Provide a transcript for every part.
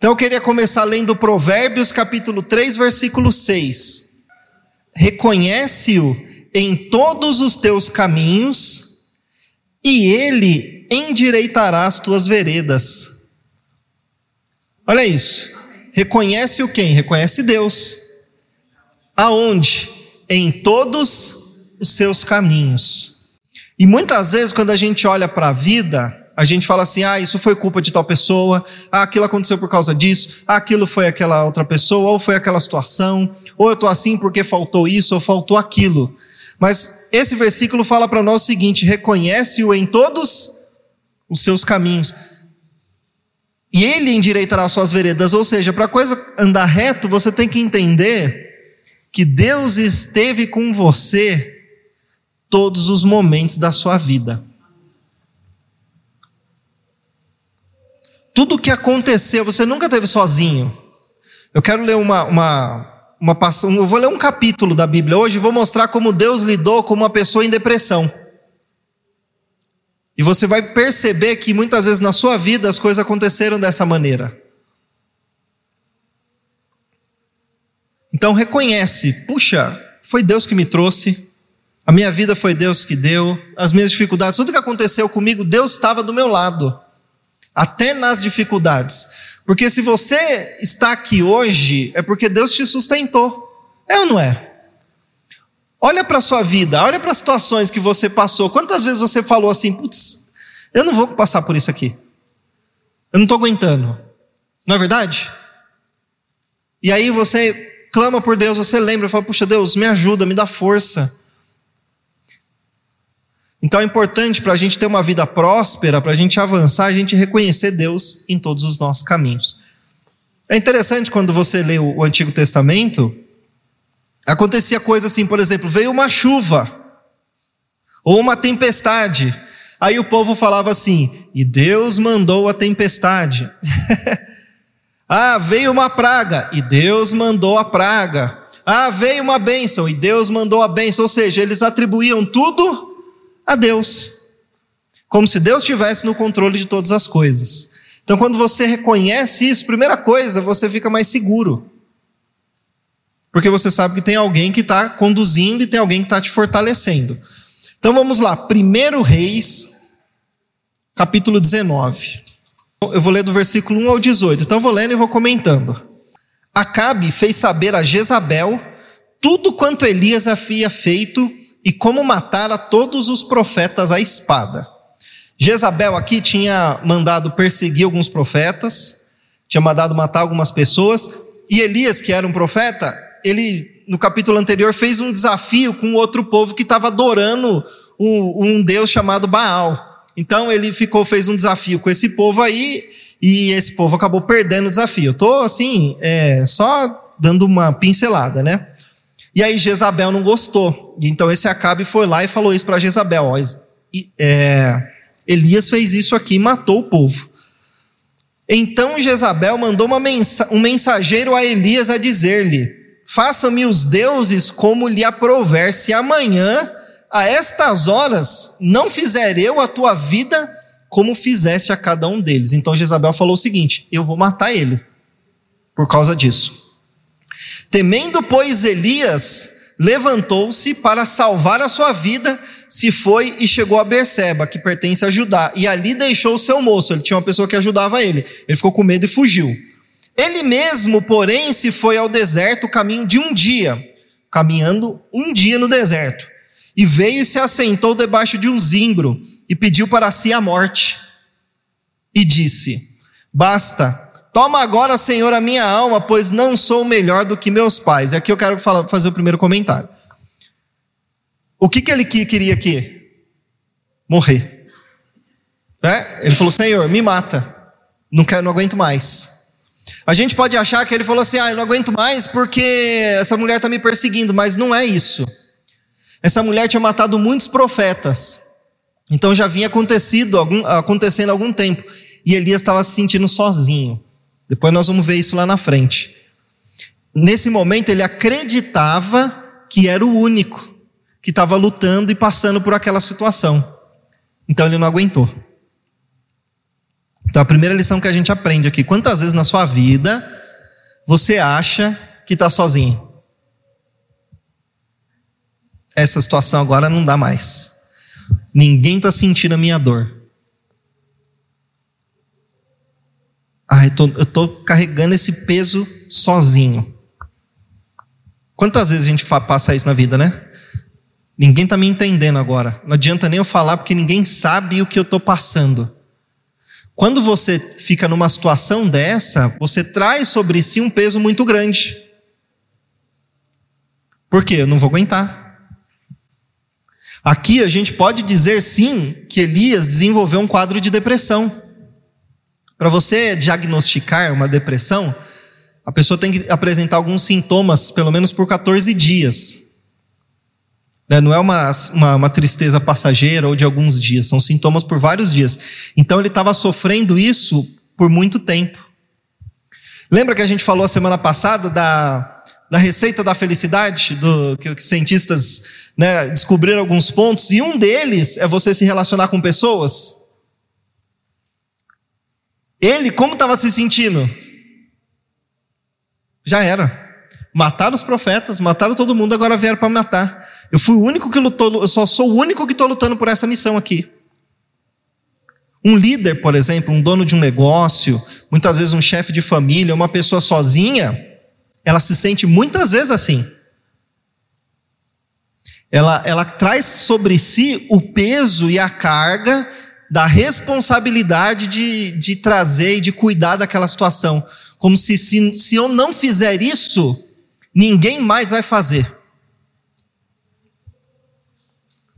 Então eu queria começar lendo Provérbios capítulo 3, versículo 6. Reconhece-o em todos os teus caminhos, e ele endireitará as tuas veredas. Olha isso. Reconhece o quem? Reconhece Deus. Aonde? Em todos os seus caminhos. E muitas vezes, quando a gente olha para a vida, a gente fala assim: ah, isso foi culpa de tal pessoa, ah, aquilo aconteceu por causa disso, ah, aquilo foi aquela outra pessoa, ou foi aquela situação, ou eu estou assim porque faltou isso, ou faltou aquilo. Mas esse versículo fala para nós o seguinte: reconhece-o em todos os seus caminhos. E ele endireitará suas veredas. Ou seja, para a coisa andar reto, você tem que entender que Deus esteve com você todos os momentos da sua vida. Tudo o que aconteceu, você nunca teve sozinho. Eu quero ler uma, uma, uma passagem, eu vou ler um capítulo da Bíblia hoje e vou mostrar como Deus lidou com uma pessoa em depressão. E você vai perceber que muitas vezes na sua vida as coisas aconteceram dessa maneira. Então reconhece, puxa, foi Deus que me trouxe, a minha vida foi Deus que deu, as minhas dificuldades, tudo que aconteceu comigo, Deus estava do meu lado, até nas dificuldades. Porque se você está aqui hoje, é porque Deus te sustentou. É ou não é? Olha para a sua vida, olha para as situações que você passou. Quantas vezes você falou assim, putz, eu não vou passar por isso aqui. Eu não estou aguentando. Não é verdade? E aí você clama por Deus, você lembra, fala, puxa Deus, me ajuda, me dá força. Então é importante para a gente ter uma vida próspera, para a gente avançar, a gente reconhecer Deus em todos os nossos caminhos. É interessante quando você lê o Antigo Testamento, acontecia coisa assim, por exemplo, veio uma chuva ou uma tempestade. Aí o povo falava assim: "E Deus mandou a tempestade". ah, veio uma praga e Deus mandou a praga. Ah, veio uma bênção e Deus mandou a bênção. Ou seja, eles atribuíam tudo a Deus. Como se Deus estivesse no controle de todas as coisas. Então, quando você reconhece isso, primeira coisa, você fica mais seguro. Porque você sabe que tem alguém que está conduzindo e tem alguém que está te fortalecendo. Então vamos lá, 1 Reis, capítulo 19. Eu vou ler do versículo 1 ao 18. Então eu vou lendo e vou comentando. Acabe fez saber a Jezabel tudo quanto Elias havia feito e como matar a todos os profetas à espada. Jezabel aqui tinha mandado perseguir alguns profetas, tinha mandado matar algumas pessoas, e Elias, que era um profeta, ele no capítulo anterior fez um desafio com outro povo que estava adorando um, um, Deus chamado Baal. Então ele ficou, fez um desafio com esse povo aí, e esse povo acabou perdendo o desafio. Estou assim, é, só dando uma pincelada, né? E aí Jezabel não gostou. Então esse Acabe foi lá e falou isso para Jezabel. Ó, é, Elias fez isso aqui e matou o povo. Então Jezabel mandou mensa um mensageiro a Elias a dizer-lhe: Faça-me os deuses como lhe aprover, se amanhã, a estas horas, não fizer eu a tua vida como fizeste a cada um deles. Então Jezabel falou o seguinte: Eu vou matar ele por causa disso. Temendo, pois, Elias, levantou-se para salvar a sua vida, se foi e chegou a Berseba, que pertence a Judá, e ali deixou o seu moço. Ele tinha uma pessoa que ajudava ele. Ele ficou com medo e fugiu. Ele mesmo, porém, se foi ao deserto, caminho de um dia, caminhando um dia no deserto, e veio e se assentou debaixo de um zimbro e pediu para si a morte. E disse: Basta, Toma agora, Senhor, a minha alma, pois não sou melhor do que meus pais. E aqui eu quero falar, fazer o primeiro comentário. O que, que ele queria aqui? Morrer. É? Ele falou: Senhor, me mata. Não quero, não aguento mais. A gente pode achar que ele falou assim: Ah, eu não aguento mais porque essa mulher está me perseguindo, mas não é isso. Essa mulher tinha matado muitos profetas. Então já vinha acontecido, algum, acontecendo algum tempo. E Elias estava se sentindo sozinho. Depois nós vamos ver isso lá na frente. Nesse momento ele acreditava que era o único que estava lutando e passando por aquela situação. Então ele não aguentou. Então, a primeira lição que a gente aprende aqui: quantas vezes na sua vida você acha que está sozinho? Essa situação agora não dá mais. Ninguém está sentindo a minha dor. Ah, eu estou carregando esse peso sozinho. Quantas vezes a gente passa isso na vida, né? Ninguém está me entendendo agora. Não adianta nem eu falar, porque ninguém sabe o que eu estou passando. Quando você fica numa situação dessa, você traz sobre si um peso muito grande. Por quê? Eu não vou aguentar. Aqui a gente pode dizer sim que Elias desenvolveu um quadro de depressão. Para você diagnosticar uma depressão, a pessoa tem que apresentar alguns sintomas, pelo menos por 14 dias. Né, não é uma, uma, uma tristeza passageira ou de alguns dias, são sintomas por vários dias. Então ele estava sofrendo isso por muito tempo. Lembra que a gente falou a semana passada da, da receita da felicidade, do, que, que cientistas né, descobriram alguns pontos, e um deles é você se relacionar com pessoas. Ele, como estava se sentindo? Já era. Mataram os profetas, mataram todo mundo, agora vieram para matar. Eu fui o único que lutou, eu só sou o único que estou lutando por essa missão aqui. Um líder, por exemplo, um dono de um negócio, muitas vezes um chefe de família, uma pessoa sozinha, ela se sente muitas vezes assim. Ela, ela traz sobre si o peso e a carga da responsabilidade de, de trazer e de cuidar daquela situação. Como se, se, se eu não fizer isso, ninguém mais vai fazer.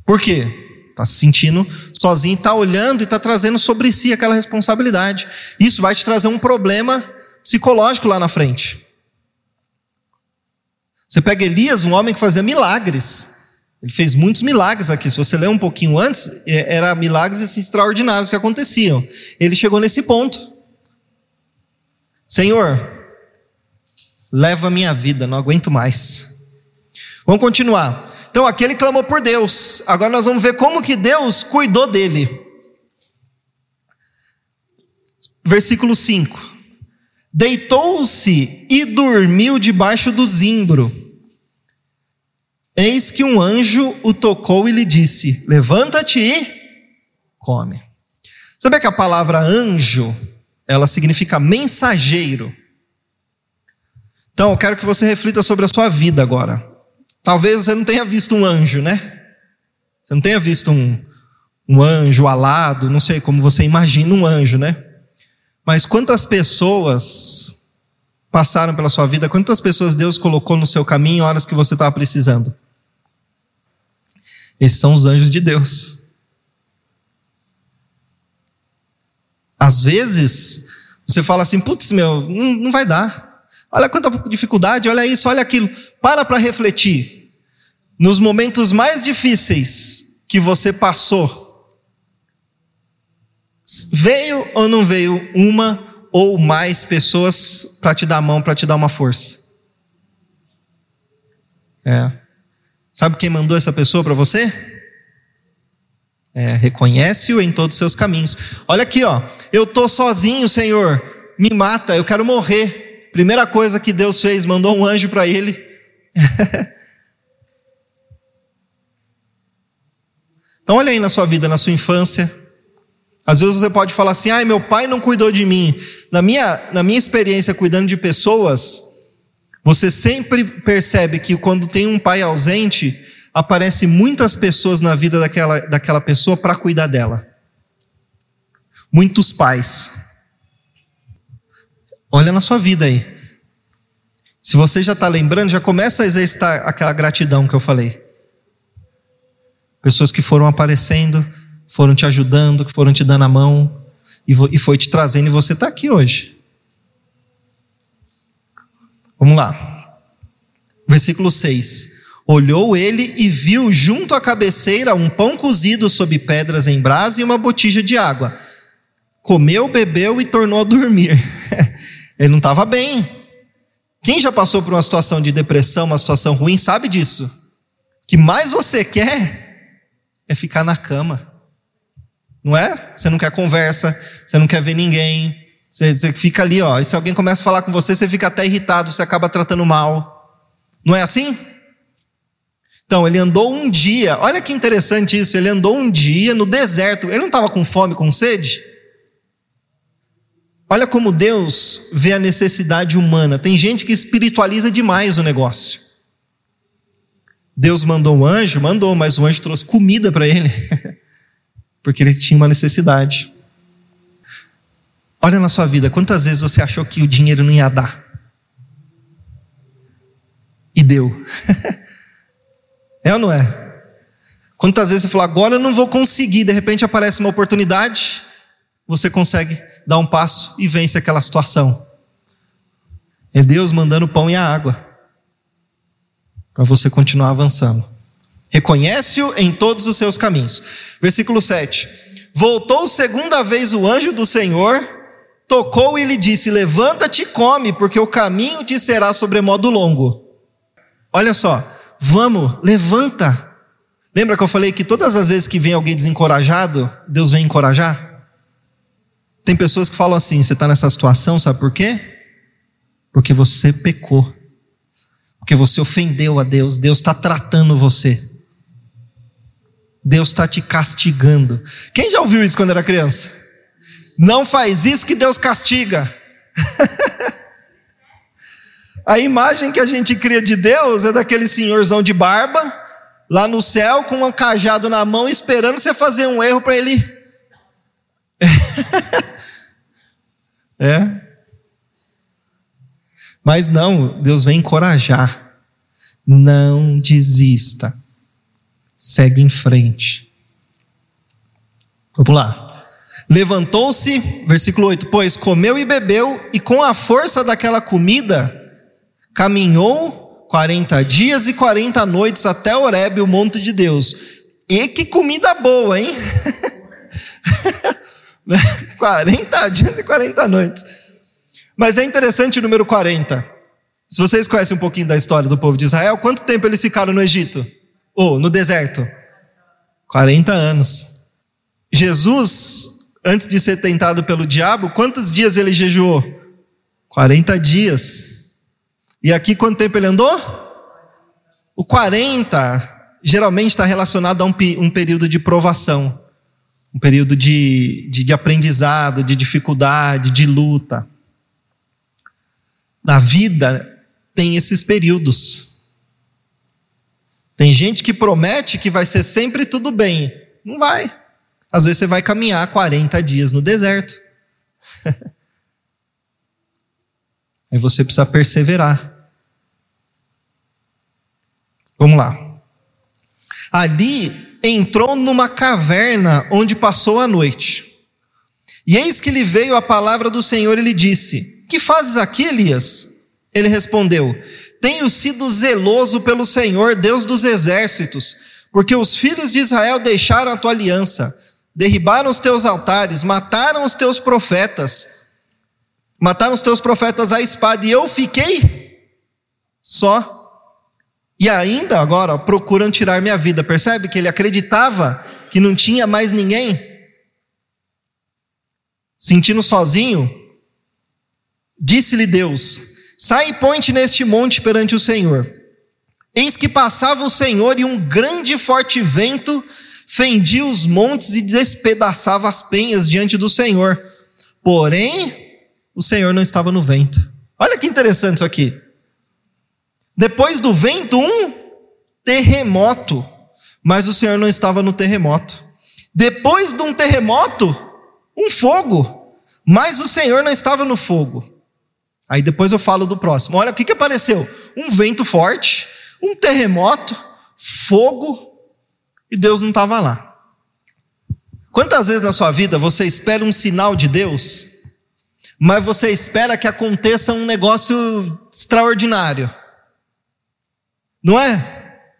Por quê? Está se sentindo sozinho, está olhando e está trazendo sobre si aquela responsabilidade. Isso vai te trazer um problema psicológico lá na frente. Você pega Elias, um homem que fazia milagres. Ele fez muitos milagres aqui. Se você ler um pouquinho antes, é, eram milagres assim, extraordinários que aconteciam. Ele chegou nesse ponto. Senhor, leva minha vida, não aguento mais. Vamos continuar. Então, aqui ele clamou por Deus. Agora nós vamos ver como que Deus cuidou dele. Versículo 5. Deitou-se e dormiu debaixo do zimbro. Eis que um anjo o tocou e lhe disse: Levanta-te e come. Sabe que a palavra anjo, ela significa mensageiro. Então, eu quero que você reflita sobre a sua vida agora. Talvez você não tenha visto um anjo, né? Você não tenha visto um, um anjo alado, não sei como você imagina um anjo, né? Mas quantas pessoas passaram pela sua vida, quantas pessoas Deus colocou no seu caminho em horas que você estava precisando? Esses são os anjos de Deus. Às vezes, você fala assim: putz, meu, não, não vai dar. Olha quanta dificuldade, olha isso, olha aquilo. Para para refletir. Nos momentos mais difíceis que você passou, veio ou não veio uma ou mais pessoas para te dar a mão, para te dar uma força? É. Sabe quem mandou essa pessoa para você? É, Reconhece-o em todos os seus caminhos. Olha aqui, ó. Eu tô sozinho, Senhor. Me mata, eu quero morrer. Primeira coisa que Deus fez, mandou um anjo para ele. então olha aí na sua vida, na sua infância. Às vezes você pode falar assim: "Ai, meu pai não cuidou de mim". Na minha, na minha experiência cuidando de pessoas, você sempre percebe que quando tem um pai ausente, aparece muitas pessoas na vida daquela, daquela pessoa para cuidar dela. Muitos pais. Olha na sua vida aí. Se você já está lembrando, já começa a exercitar aquela gratidão que eu falei. Pessoas que foram aparecendo, foram te ajudando, que foram te dando a mão e foi te trazendo e você está aqui hoje. Vamos lá. Versículo 6. Olhou ele e viu junto à cabeceira um pão cozido sob pedras em brasa e uma botija de água. Comeu, bebeu e tornou a dormir. ele não estava bem. Quem já passou por uma situação de depressão, uma situação ruim, sabe disso. O que mais você quer é ficar na cama. Não é? Você não quer conversa, você não quer ver ninguém, você, você fica ali, ó. E se alguém começa a falar com você, você fica até irritado, você acaba tratando mal. Não é assim? Então, ele andou um dia, olha que interessante isso, ele andou um dia no deserto, ele não estava com fome, com sede? Olha como Deus vê a necessidade humana. Tem gente que espiritualiza demais o negócio. Deus mandou um anjo, mandou, mas o anjo trouxe comida para ele, porque ele tinha uma necessidade. Olha na sua vida, quantas vezes você achou que o dinheiro não ia dar? E deu. é ou não é? Quantas vezes você falou, agora eu não vou conseguir, de repente aparece uma oportunidade, você consegue dar um passo e vence aquela situação. É Deus mandando o pão e a água para você continuar avançando. Reconhece-o em todos os seus caminhos. Versículo 7. Voltou segunda vez o anjo do Senhor, tocou e lhe disse: Levanta-te e come, porque o caminho te será sobremodo longo. Olha só, vamos, levanta. Lembra que eu falei que todas as vezes que vem alguém desencorajado, Deus vem encorajar? Tem pessoas que falam assim: você está nessa situação, sabe por quê? Porque você pecou. Porque você ofendeu a Deus, Deus está tratando você. Deus está te castigando. Quem já ouviu isso quando era criança? Não faz isso que Deus castiga. a imagem que a gente cria de Deus é daquele senhorzão de barba, lá no céu, com um cajado na mão, esperando você fazer um erro para ele. é. Mas não, Deus vem encorajar. Não desista. Segue em frente. Vamos lá. Levantou-se, versículo 8: Pois comeu e bebeu, e com a força daquela comida, caminhou 40 dias e 40 noites até Horebe, o monte de Deus. E que comida boa, hein? 40 dias e 40 noites. Mas é interessante o número 40. Se vocês conhecem um pouquinho da história do povo de Israel, quanto tempo eles ficaram no Egito? Ou no deserto? 40 anos. Jesus, antes de ser tentado pelo diabo, quantos dias ele jejuou? 40 dias. E aqui quanto tempo ele andou? O 40 geralmente está relacionado a um, um período de provação, um período de, de, de aprendizado, de dificuldade, de luta. Na vida tem esses períodos. Tem gente que promete que vai ser sempre tudo bem. Não vai. Às vezes você vai caminhar 40 dias no deserto. Aí você precisa perseverar. Vamos lá. Ali entrou numa caverna onde passou a noite. E eis que lhe veio a palavra do Senhor e lhe disse: que fazes aqui, Elias? Ele respondeu: Tenho sido zeloso pelo Senhor, Deus dos exércitos, porque os filhos de Israel deixaram a tua aliança, derribaram os teus altares, mataram os teus profetas, mataram os teus profetas à espada, e eu fiquei só. E ainda agora procuram tirar minha vida. Percebe que ele acreditava que não tinha mais ninguém? Sentindo sozinho, Disse-lhe Deus: Sai e ponte neste monte perante o Senhor. Eis que passava o Senhor e um grande forte vento fendia os montes e despedaçava as penhas diante do Senhor. Porém, o Senhor não estava no vento. Olha que interessante isso aqui. Depois do vento, um terremoto, mas o Senhor não estava no terremoto. Depois de um terremoto, um fogo, mas o Senhor não estava no fogo. Aí depois eu falo do próximo. Olha o que, que apareceu: um vento forte, um terremoto, fogo, e Deus não estava lá. Quantas vezes na sua vida você espera um sinal de Deus, mas você espera que aconteça um negócio extraordinário? Não é?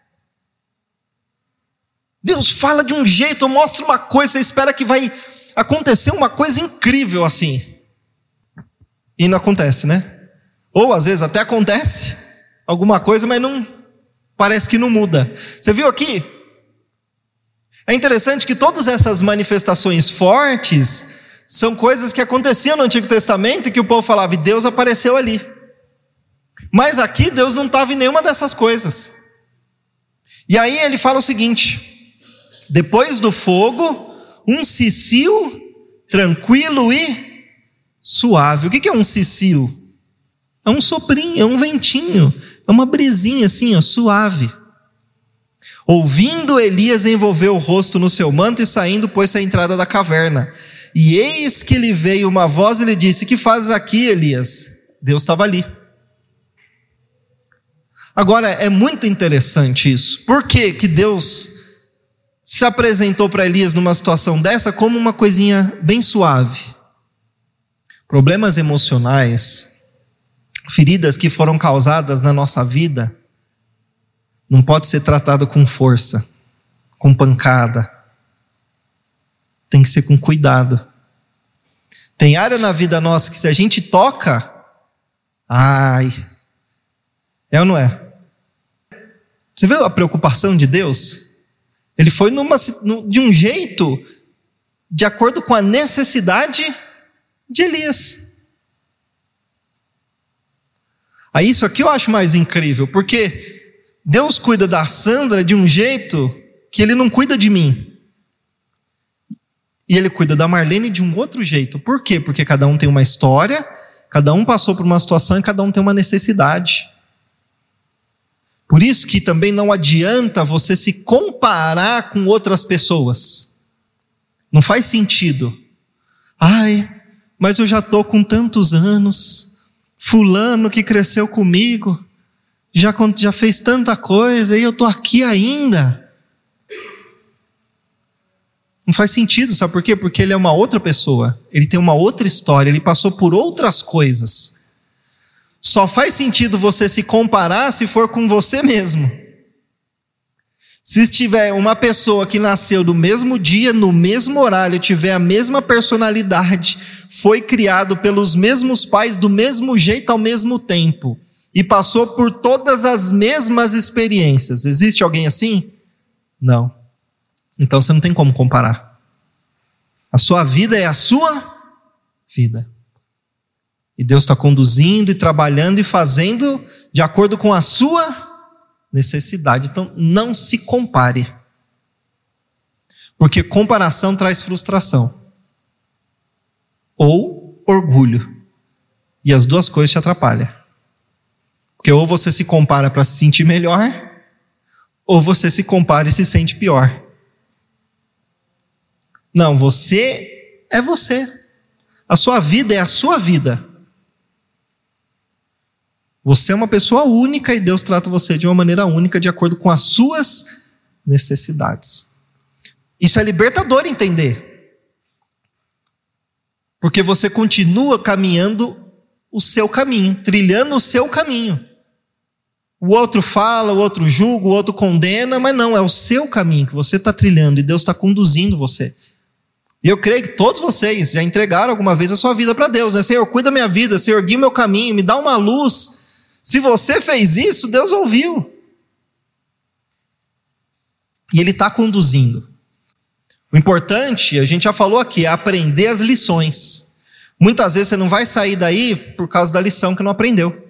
Deus fala de um jeito, mostra uma coisa, você espera que vai acontecer uma coisa incrível assim. E não acontece, né? Ou às vezes até acontece alguma coisa, mas não parece que não muda. Você viu aqui? É interessante que todas essas manifestações fortes são coisas que aconteciam no Antigo Testamento e que o povo falava, e Deus apareceu ali. Mas aqui Deus não estava em nenhuma dessas coisas. E aí ele fala o seguinte: depois do fogo, um cicio tranquilo e suave. O que é um cicio? É um soprinho, é um ventinho, é uma brisinha assim, ó, suave. Ouvindo, Elias envolveu o rosto no seu manto e saindo, pôs-se à entrada da caverna. E eis que lhe veio uma voz e lhe disse: Que fazes aqui, Elias? Deus estava ali. Agora, é muito interessante isso. Por que, que Deus se apresentou para Elias numa situação dessa como uma coisinha bem suave? Problemas emocionais, feridas que foram causadas na nossa vida, não pode ser tratado com força, com pancada. Tem que ser com cuidado. Tem área na vida nossa que se a gente toca, ai, é ou não é? Você vê a preocupação de Deus? Ele foi numa, de um jeito de acordo com a necessidade de Elias. Aí isso aqui eu acho mais incrível, porque Deus cuida da Sandra de um jeito que ele não cuida de mim. E ele cuida da Marlene de um outro jeito. Por quê? Porque cada um tem uma história, cada um passou por uma situação e cada um tem uma necessidade. Por isso que também não adianta você se comparar com outras pessoas. Não faz sentido. Ai, mas eu já estou com tantos anos. Fulano que cresceu comigo, já, já fez tanta coisa e eu estou aqui ainda. Não faz sentido, sabe por quê? Porque ele é uma outra pessoa, ele tem uma outra história, ele passou por outras coisas. Só faz sentido você se comparar se for com você mesmo. Se estiver uma pessoa que nasceu no mesmo dia, no mesmo horário, tiver a mesma personalidade, foi criado pelos mesmos pais do mesmo jeito ao mesmo tempo e passou por todas as mesmas experiências, existe alguém assim? Não. Então você não tem como comparar. A sua vida é a sua vida. E Deus está conduzindo e trabalhando e fazendo de acordo com a sua necessidade. Então, não se compare. Porque comparação traz frustração. Ou orgulho. E as duas coisas te atrapalham. Porque ou você se compara para se sentir melhor, ou você se compara e se sente pior. Não, você é você. A sua vida é a sua vida. Você é uma pessoa única e Deus trata você de uma maneira única, de acordo com as suas necessidades. Isso é libertador entender. Porque você continua caminhando o seu caminho, trilhando o seu caminho. O outro fala, o outro julga, o outro condena, mas não, é o seu caminho que você está trilhando e Deus está conduzindo você. E eu creio que todos vocês já entregaram alguma vez a sua vida para Deus, né? Senhor, cuida da minha vida, Senhor, guia meu caminho, me dá uma luz. Se você fez isso, Deus ouviu. E Ele está conduzindo. O importante, a gente já falou aqui, é aprender as lições. Muitas vezes você não vai sair daí por causa da lição que não aprendeu.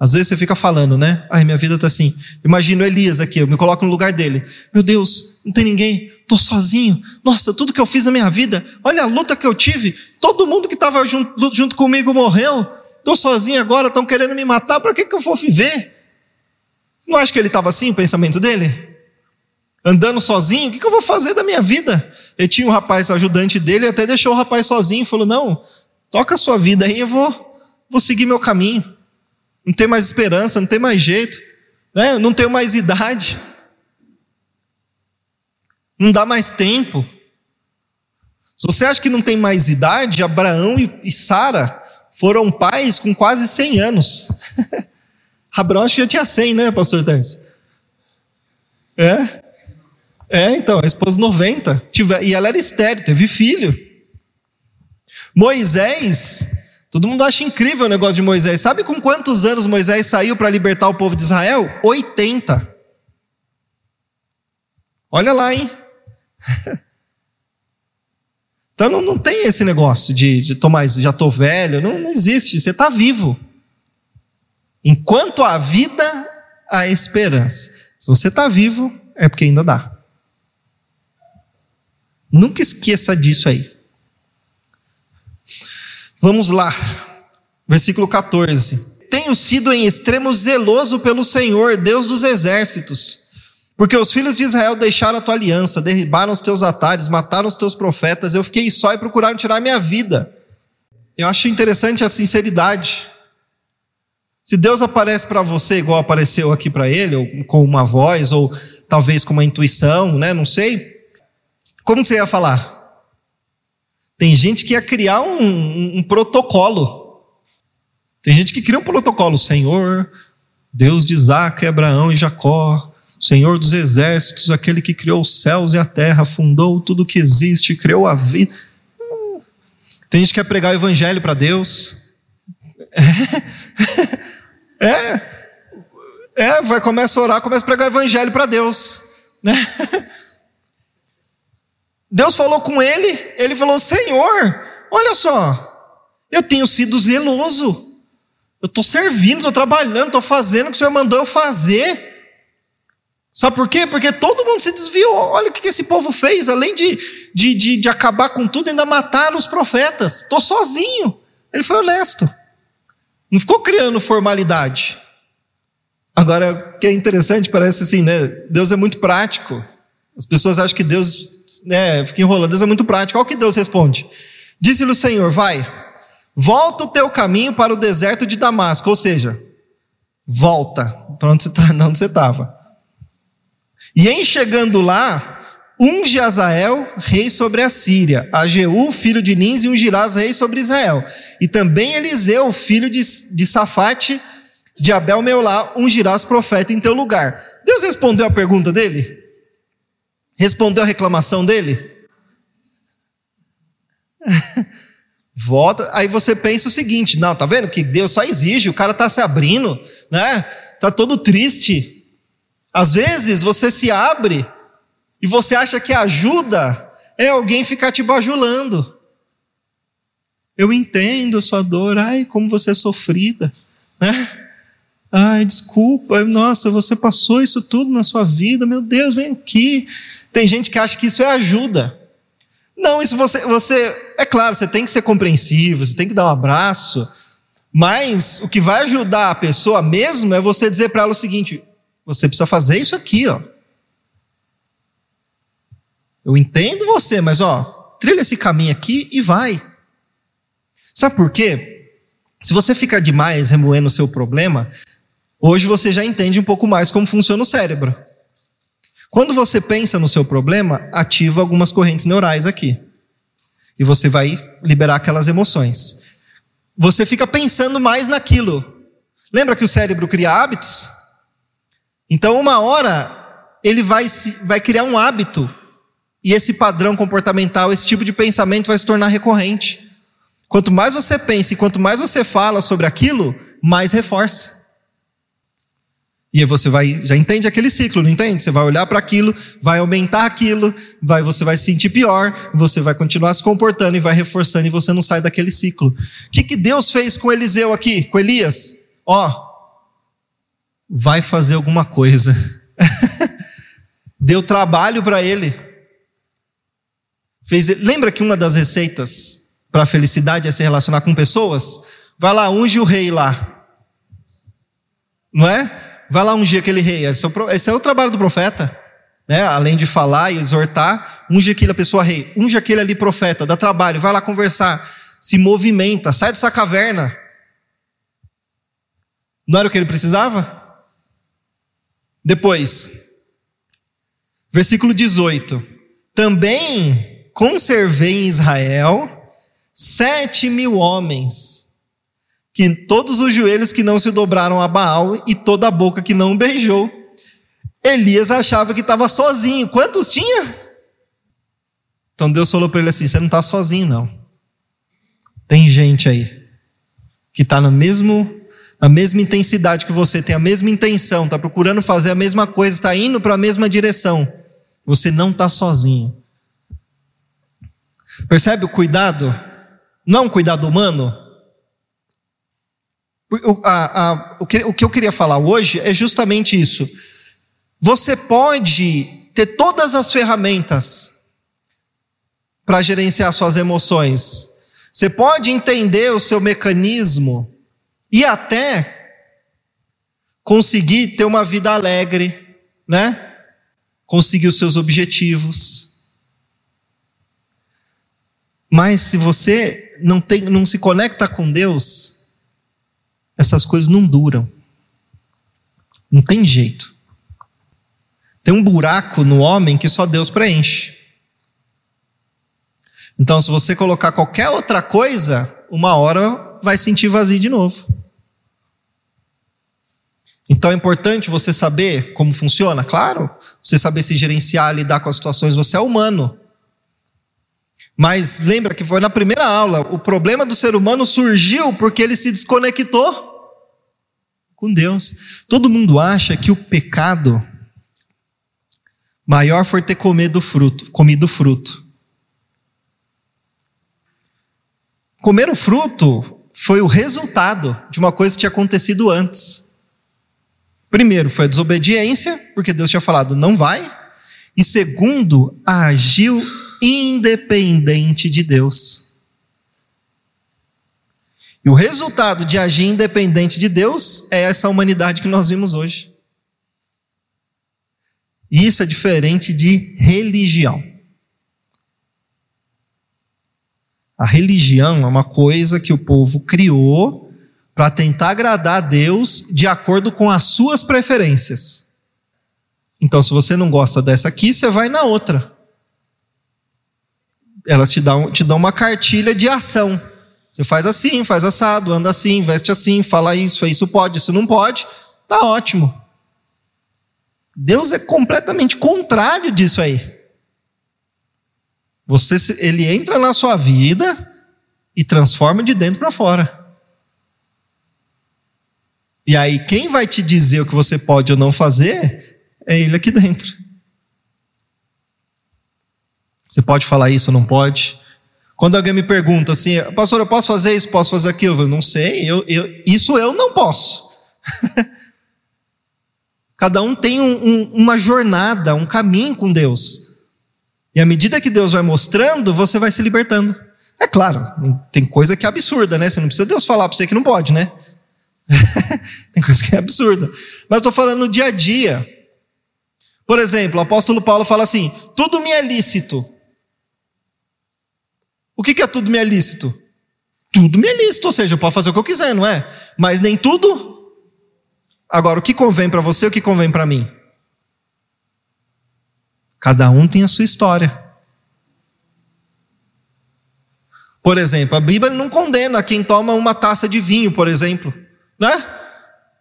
Às vezes você fica falando, né? Ai, minha vida está assim. Imagino Elias aqui, eu me coloco no lugar dele. Meu Deus, não tem ninguém, estou sozinho. Nossa, tudo que eu fiz na minha vida, olha a luta que eu tive. Todo mundo que estava junto, junto comigo morreu. Estou sozinho agora, estão querendo me matar, para que, que eu vou viver? Não acha que ele estava assim, o pensamento dele? Andando sozinho, o que, que eu vou fazer da minha vida? Ele tinha um rapaz ajudante dele, até deixou o rapaz sozinho, falou: Não, toca a sua vida aí, eu vou, vou seguir meu caminho não tem mais esperança, não tem mais jeito, né? não tenho mais idade, não dá mais tempo. Se você acha que não tem mais idade, Abraão e Sara foram pais com quase 100 anos. Abraão acho que já tinha 100, né, pastor Tânis? É? É, então, a esposa 90. E ela era estéreo, teve filho. Moisés Todo mundo acha incrível o negócio de Moisés. Sabe com quantos anos Moisés saiu para libertar o povo de Israel? 80. Olha lá, hein? Então não, não tem esse negócio de, de tomar já estou velho, não, não existe, você está vivo. Enquanto há vida, há esperança. Se você está vivo, é porque ainda dá. Nunca esqueça disso aí. Vamos lá, versículo 14. Tenho sido em extremo zeloso pelo Senhor, Deus dos exércitos porque os filhos de Israel deixaram a tua aliança, derribaram os teus altares, mataram os teus profetas, eu fiquei só e procuraram tirar minha vida. Eu acho interessante a sinceridade. Se Deus aparece para você igual apareceu aqui para ele, ou com uma voz, ou talvez com uma intuição, né? Não sei. Como você ia falar? Tem gente que ia criar um, um, um protocolo. Tem gente que cria um protocolo. Senhor, Deus de Isaac, Abraão e Jacó, Senhor dos exércitos, aquele que criou os céus e a terra, fundou tudo que existe, criou a vida. Tem gente que quer pregar o evangelho para Deus. É. é. É, vai começa a orar, começa a pregar o evangelho para Deus, né? Deus falou com ele, ele falou: Senhor, olha só, eu tenho sido zeloso, eu estou servindo, estou trabalhando, estou fazendo o que o Senhor mandou eu fazer. Sabe por quê? Porque todo mundo se desviou. Olha o que esse povo fez, além de, de, de, de acabar com tudo, ainda mataram os profetas. Estou sozinho. Ele foi honesto. Não ficou criando formalidade. Agora, o que é interessante, parece assim, né? Deus é muito prático. As pessoas acham que Deus né, fica enrolando. Deus é muito prático. Olha o que Deus responde. Disse-lhe o Senhor: Vai, volta o teu caminho para o deserto de Damasco. Ou seja, volta para onde você estava. Tá, e em chegando lá, unge Azael, rei sobre a Síria, a Jeú, filho de Nins, e ungirás rei sobre Israel. E também Eliseu, filho de, de Safate, de Abel Meolá, ungirás profeta em teu lugar. Deus respondeu a pergunta dele? Respondeu a reclamação dele? Volta, aí você pensa o seguinte: não, tá vendo que Deus só exige, o cara tá se abrindo, né? Tá todo triste. Às vezes você se abre e você acha que ajuda é alguém ficar te bajulando. Eu entendo a sua dor, ai, como você é sofrida, né? Ai, desculpa, nossa, você passou isso tudo na sua vida, meu Deus, vem aqui. Tem gente que acha que isso é ajuda. Não, isso você, você, é claro, você tem que ser compreensivo, você tem que dar um abraço, mas o que vai ajudar a pessoa mesmo é você dizer para ela o seguinte: você precisa fazer isso aqui, ó. Eu entendo você, mas ó, trilha esse caminho aqui e vai. Sabe por quê? Se você ficar demais remoendo o seu problema, hoje você já entende um pouco mais como funciona o cérebro. Quando você pensa no seu problema, ativa algumas correntes neurais aqui. E você vai liberar aquelas emoções. Você fica pensando mais naquilo. Lembra que o cérebro cria hábitos? Então, uma hora, ele vai, vai criar um hábito, e esse padrão comportamental, esse tipo de pensamento vai se tornar recorrente. Quanto mais você pensa e quanto mais você fala sobre aquilo, mais reforça. E aí você vai, já entende aquele ciclo, não entende? Você vai olhar para aquilo, vai aumentar aquilo, vai, você vai se sentir pior, você vai continuar se comportando e vai reforçando e você não sai daquele ciclo. O que, que Deus fez com Eliseu aqui, com Elias? Ó, vai fazer alguma coisa. Deu trabalho para ele. Fez, lembra que uma das receitas para a felicidade é se relacionar com pessoas? Vai lá, unge o rei lá. Não é? Vai lá ungir aquele rei. Esse é o, esse é o trabalho do profeta. Né? Além de falar e exortar, unge aquela pessoa rei. Unge aquele ali profeta. Dá trabalho. Vai lá conversar. Se movimenta. Sai dessa caverna. Não era o que ele precisava? Depois, versículo 18: Também conservei em Israel sete mil homens, que todos os joelhos que não se dobraram a Baal e toda a boca que não beijou. Elias achava que estava sozinho. Quantos tinha? Então Deus falou para ele assim: Você não está sozinho, não. Tem gente aí que está no mesmo a mesma intensidade que você, tem a mesma intenção, está procurando fazer a mesma coisa, está indo para a mesma direção. Você não está sozinho. Percebe o cuidado? Não um cuidado humano? O, a, a, o, que, o que eu queria falar hoje é justamente isso. Você pode ter todas as ferramentas para gerenciar suas emoções. Você pode entender o seu mecanismo e até conseguir ter uma vida alegre, né? Conseguir os seus objetivos. Mas se você não, tem, não se conecta com Deus, essas coisas não duram. Não tem jeito. Tem um buraco no homem que só Deus preenche. Então, se você colocar qualquer outra coisa, uma hora vai sentir vazio de novo. Então é importante você saber como funciona, claro, você saber se gerenciar, lidar com as situações, você é humano. Mas lembra que foi na primeira aula, o problema do ser humano surgiu porque ele se desconectou com Deus. Todo mundo acha que o pecado maior foi ter comido fruto, comido fruto. Comer o fruto foi o resultado de uma coisa que tinha acontecido antes. Primeiro, foi a desobediência, porque Deus tinha falado não vai. E segundo, agiu independente de Deus. E o resultado de agir independente de Deus é essa humanidade que nós vimos hoje. Isso é diferente de religião. A religião é uma coisa que o povo criou para tentar agradar a Deus de acordo com as suas preferências. Então, se você não gosta dessa aqui, você vai na outra. Elas te dão, te dão uma cartilha de ação. Você faz assim, faz assado, anda assim, veste assim, fala isso, isso pode, isso não pode. Tá ótimo. Deus é completamente contrário disso aí. Você, ele entra na sua vida e transforma de dentro para fora. E aí, quem vai te dizer o que você pode ou não fazer é ele aqui dentro. Você pode falar isso ou não pode? Quando alguém me pergunta assim, pastor, eu posso fazer isso, posso fazer aquilo? Eu falo, não sei, eu, eu, isso eu não posso. Cada um tem um, um, uma jornada, um caminho com Deus. E à medida que Deus vai mostrando, você vai se libertando. É claro, tem coisa que é absurda, né? Você não precisa Deus falar para você que não pode, né? Tem coisa que é absurda. Mas estou falando no dia a dia. Por exemplo, o apóstolo Paulo fala assim: tudo me é lícito. O que, que é tudo me é lícito? Tudo me é lícito, ou seja, eu posso fazer o que eu quiser, não é? Mas nem tudo. Agora, o que convém para você, o que convém para mim? Cada um tem a sua história. Por exemplo, a Bíblia não condena quem toma uma taça de vinho, por exemplo né?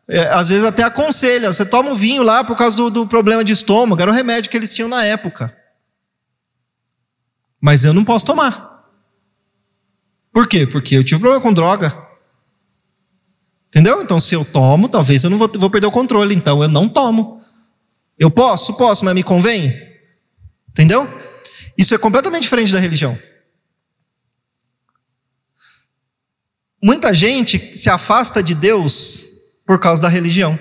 É, às vezes até aconselha, você toma um vinho lá por causa do, do problema de estômago, era o remédio que eles tinham na época. Mas eu não posso tomar. Por quê? Porque eu tive problema com droga. Entendeu? Então, se eu tomo, talvez eu não vou, vou perder o controle. Então, eu não tomo. Eu posso? Posso, mas me convém? Entendeu? Isso é completamente diferente da religião. Muita gente se afasta de Deus por causa da religião.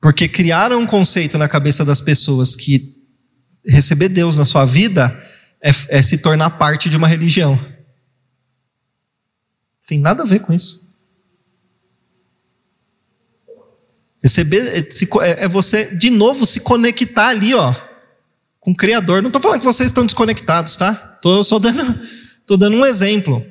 Porque criaram um conceito na cabeça das pessoas que receber Deus na sua vida é, é se tornar parte de uma religião. Tem nada a ver com isso. Receber é, é, é você, de novo, se conectar ali, ó, com o Criador. Não estou falando que vocês estão desconectados, tá? Estou só dando Estou dando um exemplo.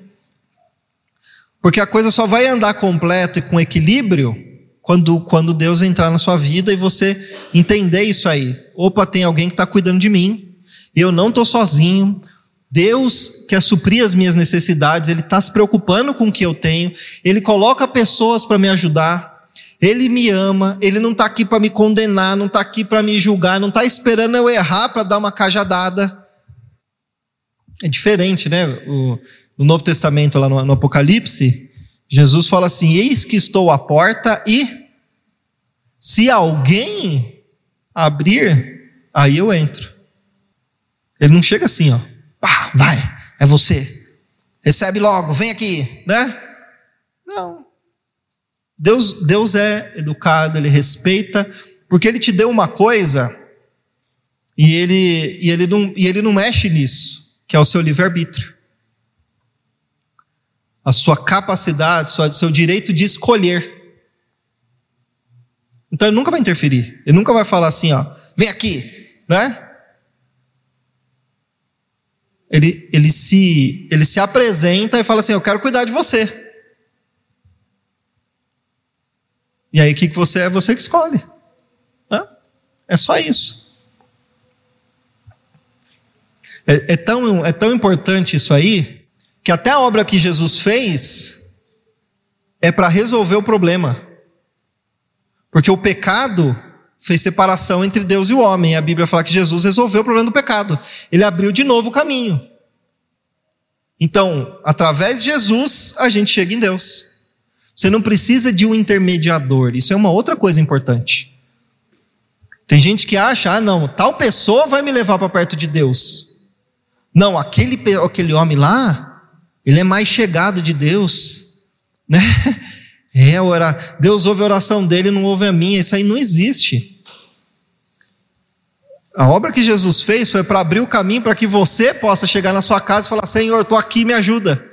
Porque a coisa só vai andar completa e com equilíbrio quando, quando Deus entrar na sua vida e você entender isso aí. Opa, tem alguém que está cuidando de mim, eu não estou sozinho. Deus quer suprir as minhas necessidades, Ele está se preocupando com o que eu tenho, Ele coloca pessoas para me ajudar, Ele me ama, Ele não está aqui para me condenar, não está aqui para me julgar, não está esperando eu errar para dar uma cajadada é diferente, né? O, no Novo Testamento, lá no, no Apocalipse, Jesus fala assim: Eis que estou à porta e se alguém abrir, aí eu entro. Ele não chega assim, ó. Vai, é você. Recebe logo, vem aqui, né? Não. Deus, Deus é educado, ele respeita, porque ele te deu uma coisa e ele, e ele, não, e ele não mexe nisso, que é o seu livre-arbítrio. A sua capacidade, o seu direito de escolher. Então ele nunca vai interferir. Ele nunca vai falar assim, ó, vem aqui, né? Ele, ele, se, ele se apresenta e fala assim: Eu quero cuidar de você. E aí o que, que você é? Você que escolhe. É só isso. É, é, tão, é tão importante isso aí, que até a obra que Jesus fez é para resolver o problema. Porque o pecado fez separação entre Deus e o homem. A Bíblia fala que Jesus resolveu o problema do pecado. Ele abriu de novo o caminho. Então, através de Jesus, a gente chega em Deus. Você não precisa de um intermediador. Isso é uma outra coisa importante. Tem gente que acha, ah, não, tal pessoa vai me levar para perto de Deus. Não, aquele, aquele homem lá, ele é mais chegado de Deus, né? É, orar. Deus ouve a oração dele, não ouve a minha. Isso aí não existe. A obra que Jesus fez foi para abrir o caminho para que você possa chegar na sua casa e falar: Senhor, estou aqui, me ajuda.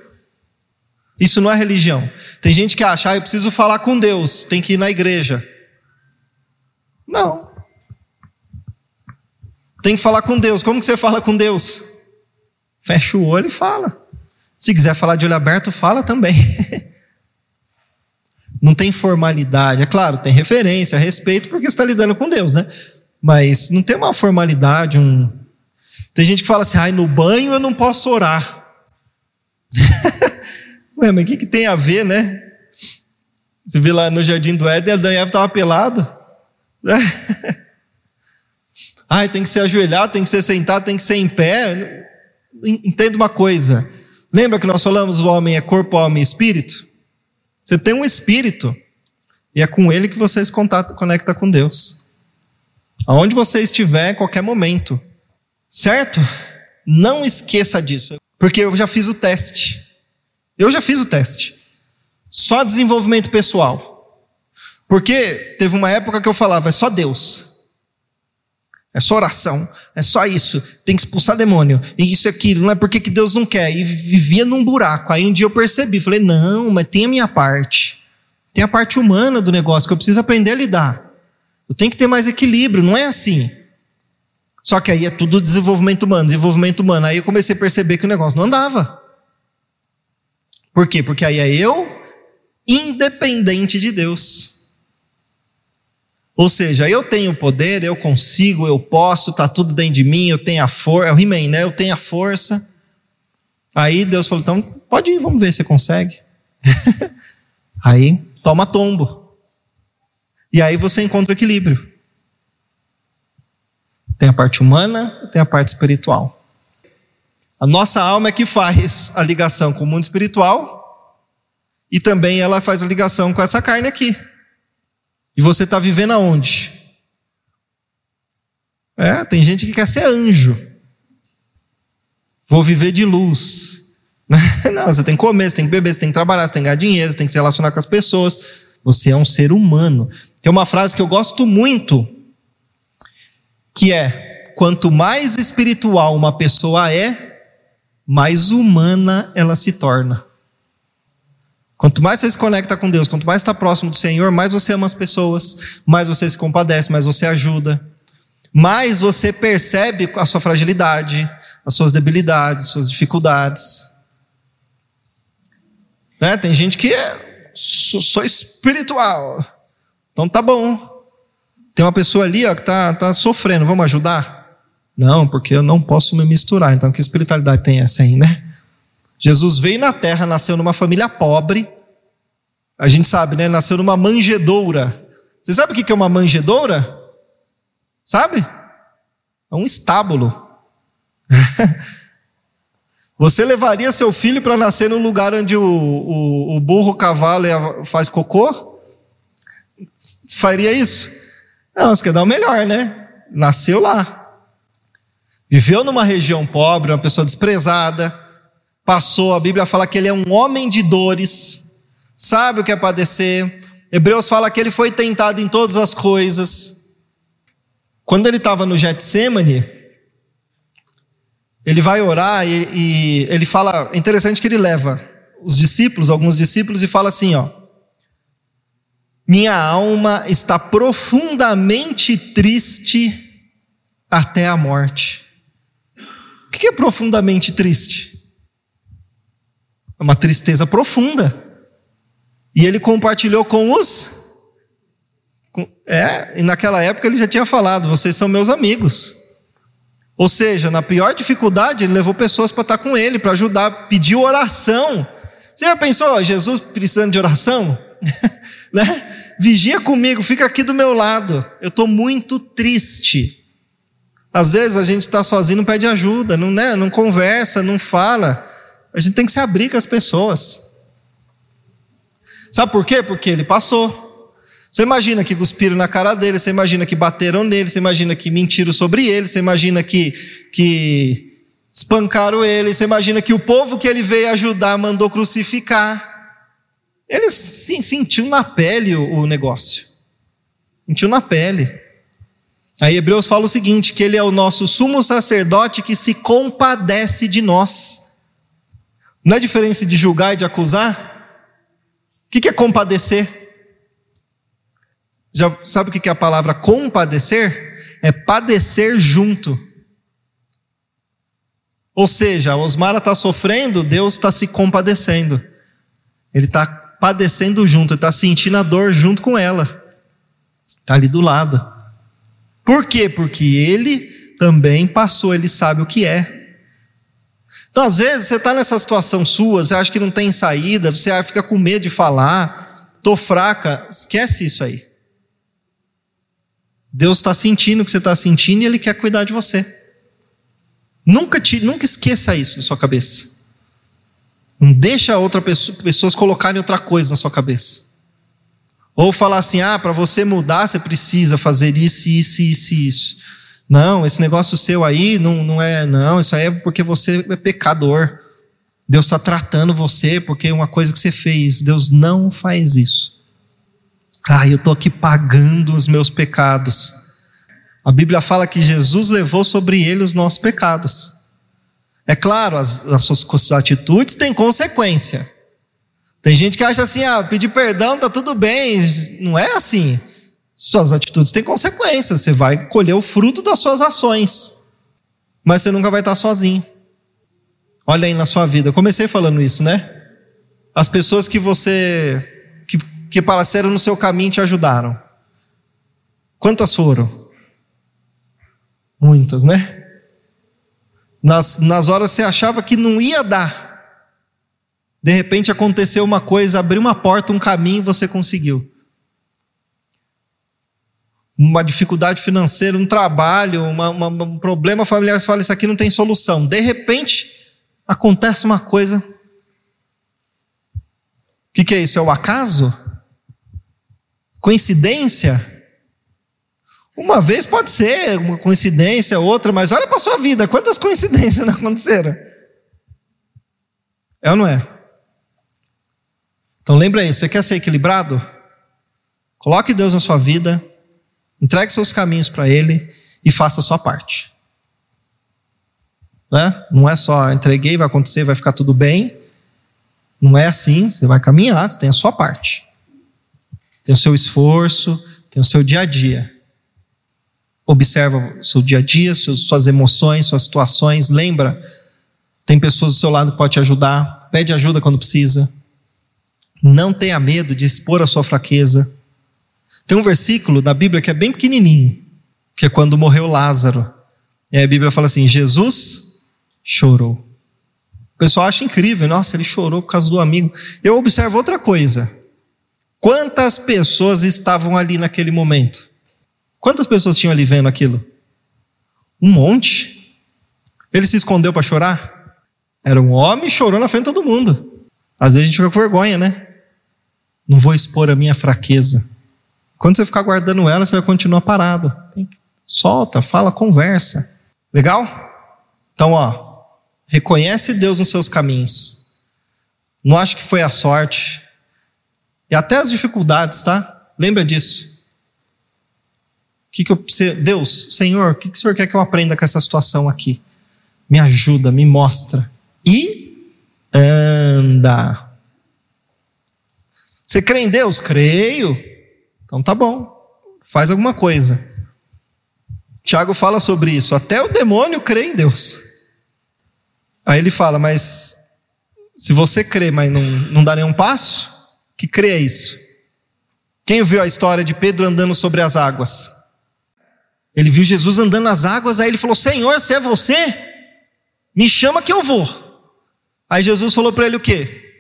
Isso não é religião. Tem gente que acha, ah, eu preciso falar com Deus, tem que ir na igreja. Não. Tem que falar com Deus. Como que você fala com Deus? Fecha o olho e fala. Se quiser falar de olho aberto, fala também. Não tem formalidade. É claro, tem referência, respeito, porque você está lidando com Deus, né? Mas não tem uma formalidade, um. Tem gente que fala assim, ai, no banho eu não posso orar. Ué, mas o que, que tem a ver, né? Você viu lá no Jardim do Éden, Adão e Eva estavam pelados. ai, tem que ser ajoelhado, tem que ser sentado, tem que ser em pé. Entenda uma coisa. Lembra que nós falamos o homem é corpo, homem e espírito? Você tem um espírito e é com ele que você se conecta com Deus. Aonde você estiver, em qualquer momento. Certo? Não esqueça disso. Porque eu já fiz o teste. Eu já fiz o teste. Só desenvolvimento pessoal. Porque teve uma época que eu falava, é só Deus. É só oração, é só isso. Tem que expulsar demônio. E isso e aquilo, não é porque que Deus não quer. E vivia num buraco. Aí um dia eu percebi, falei: "Não, mas tem a minha parte. Tem a parte humana do negócio que eu preciso aprender a lidar. Eu tenho que ter mais equilíbrio, não é assim. Só que aí é tudo desenvolvimento humano, desenvolvimento humano. Aí eu comecei a perceber que o negócio não andava. Por quê? Porque aí é eu independente de Deus. Ou seja, eu tenho poder, eu consigo, eu posso, tá tudo dentro de mim, eu tenho a força, é o He-Man, né? Eu tenho a força. Aí Deus falou: então pode ir, vamos ver se você consegue. aí toma tombo. E aí você encontra o equilíbrio. Tem a parte humana, tem a parte espiritual. A nossa alma é que faz a ligação com o mundo espiritual e também ela faz a ligação com essa carne aqui. E você está vivendo aonde? É, tem gente que quer ser anjo. Vou viver de luz. Não, você tem que comer, você tem que beber, você tem que trabalhar, você tem que ganhar dinheiro, você tem que se relacionar com as pessoas. Você é um ser humano. Tem uma frase que eu gosto muito, que é: quanto mais espiritual uma pessoa é, mais humana ela se torna. Quanto mais você se conecta com Deus, quanto mais está próximo do Senhor, mais você ama as pessoas, mais você se compadece, mais você ajuda, mais você percebe a sua fragilidade, as suas debilidades, as suas dificuldades. Né? Tem gente que é, sou espiritual. Então tá bom. Tem uma pessoa ali ó, que está tá sofrendo, vamos ajudar? Não, porque eu não posso me misturar. Então que espiritualidade tem essa aí, né? Jesus veio na terra, nasceu numa família pobre. A gente sabe, né? Nasceu numa manjedoura. Você sabe o que é uma manjedoura? Sabe? É um estábulo. Você levaria seu filho para nascer no lugar onde o, o, o burro, o cavalo faz cocô? Faria isso? Não, você quer dar o melhor, né? nasceu lá. Viveu numa região pobre, uma pessoa desprezada. Passou, a Bíblia fala que ele é um homem de dores, sabe o que é padecer. Hebreus fala que ele foi tentado em todas as coisas. Quando ele estava no Getsemane, ele vai orar e, e, ele fala, é interessante que ele leva os discípulos, alguns discípulos, e fala assim: ó, minha alma está profundamente triste até a morte. O que é profundamente triste? É uma tristeza profunda. E ele compartilhou com os. É, e naquela época ele já tinha falado: vocês são meus amigos. Ou seja, na pior dificuldade, ele levou pessoas para estar com ele, para ajudar, pediu oração. Você já pensou, Jesus precisando de oração? né? Vigia comigo, fica aqui do meu lado. Eu estou muito triste. Às vezes a gente está sozinho, não pede ajuda, não, né? não conversa, não fala. A gente tem que se abrir com as pessoas. Sabe por quê? Porque ele passou. Você imagina que cuspiram na cara dele, você imagina que bateram nele, você imagina que mentiram sobre ele, você imagina que, que espancaram ele, você imagina que o povo que ele veio ajudar mandou crucificar. Ele sim, sentiu na pele o, o negócio. Sentiu na pele. Aí Hebreus fala o seguinte: que ele é o nosso sumo sacerdote que se compadece de nós. Não é diferença de julgar e de acusar? O que é compadecer? Já sabe o que é a palavra compadecer? É padecer junto. Ou seja, Osmara está sofrendo, Deus está se compadecendo. Ele está padecendo junto, está sentindo a dor junto com ela. Está ali do lado. Por quê? Porque ele também passou, ele sabe o que é. Então, às vezes, você está nessa situação sua, você acha que não tem saída, você fica com medo de falar, estou fraca, esquece isso aí. Deus está sentindo o que você está sentindo e Ele quer cuidar de você. Nunca, te, nunca esqueça isso na sua cabeça. Não deixa outra pessoa, pessoas colocarem outra coisa na sua cabeça. Ou falar assim, ah, para você mudar você precisa fazer isso, isso, isso, isso. Não, esse negócio seu aí não, não é, não, isso aí é porque você é pecador. Deus está tratando você porque é uma coisa que você fez. Deus não faz isso. Ah, eu estou aqui pagando os meus pecados. A Bíblia fala que Jesus levou sobre ele os nossos pecados. É claro, as, as suas atitudes têm consequência. Tem gente que acha assim, ah, pedir perdão tá tudo bem. Não é assim. Suas atitudes têm consequências. Você vai colher o fruto das suas ações. Mas você nunca vai estar sozinho. Olha aí na sua vida. Eu comecei falando isso, né? As pessoas que você que apareceram no seu caminho te ajudaram? Quantas foram? Muitas, né? Nas, nas horas você achava que não ia dar. De repente aconteceu uma coisa, abriu uma porta, um caminho, você conseguiu. Uma dificuldade financeira, um trabalho, uma, uma, um problema familiar, você fala, isso aqui não tem solução. De repente, acontece uma coisa. O que, que é isso? É o acaso? Coincidência? Uma vez pode ser uma coincidência, outra, mas olha para sua vida, quantas coincidências não aconteceram? É ou não é? Então lembra aí, você quer ser equilibrado? Coloque Deus na sua vida, entregue seus caminhos para Ele e faça a sua parte. Né? Não é só entreguei, vai acontecer, vai ficar tudo bem. Não é assim, você vai caminhar, você tem a sua parte tem o seu esforço, tem o seu dia a dia. Observa o seu dia a dia, suas emoções, suas situações. Lembra, tem pessoas do seu lado que podem te ajudar. Pede ajuda quando precisa. Não tenha medo de expor a sua fraqueza. Tem um versículo da Bíblia que é bem pequenininho, que é quando morreu Lázaro. E aí a Bíblia fala assim: Jesus chorou. O pessoal acha incrível, nossa, ele chorou por causa do amigo. Eu observo outra coisa. Quantas pessoas estavam ali naquele momento? Quantas pessoas tinham ali vendo aquilo? Um monte. Ele se escondeu para chorar? Era um homem e chorou na frente de todo mundo. Às vezes a gente fica com vergonha, né? Não vou expor a minha fraqueza. Quando você ficar guardando ela, você vai continuar parado. Solta, fala, conversa. Legal? Então, ó, reconhece Deus nos seus caminhos. Não acho que foi a sorte. E até as dificuldades, tá? Lembra disso. Que que eu, Deus, Senhor, o que, que o Senhor quer que eu aprenda com essa situação aqui? Me ajuda, me mostra. E anda. Você crê em Deus? Creio. Então tá bom. Faz alguma coisa. Tiago fala sobre isso. Até o demônio crê em Deus. Aí ele fala, mas se você crê, mas não, não dá nenhum passo, que crê é isso? Quem viu a história de Pedro andando sobre as águas? Ele viu Jesus andando nas águas, aí ele falou: Senhor, se é você, me chama que eu vou. Aí Jesus falou para ele o quê?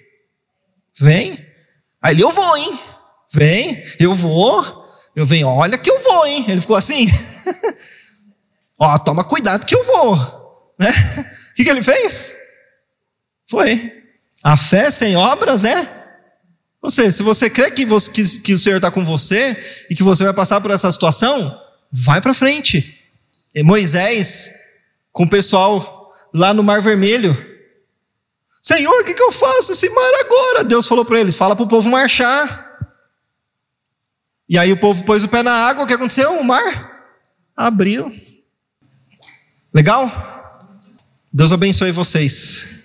Vem. Aí ele, eu vou, hein? Vem, eu vou. Eu venho, olha que eu vou, hein? Ele ficou assim. Ó, toma cuidado que eu vou. Né? O que, que ele fez? Foi. A fé sem obras é seja, se você crê que, você, que, que o Senhor está com você e que você vai passar por essa situação, vai para frente. E Moisés, com o pessoal lá no Mar Vermelho, Senhor, o que, que eu faço esse mar agora? Deus falou para eles: fala para o povo marchar. E aí o povo pôs o pé na água, o que aconteceu? O mar abriu. Legal? Deus abençoe vocês.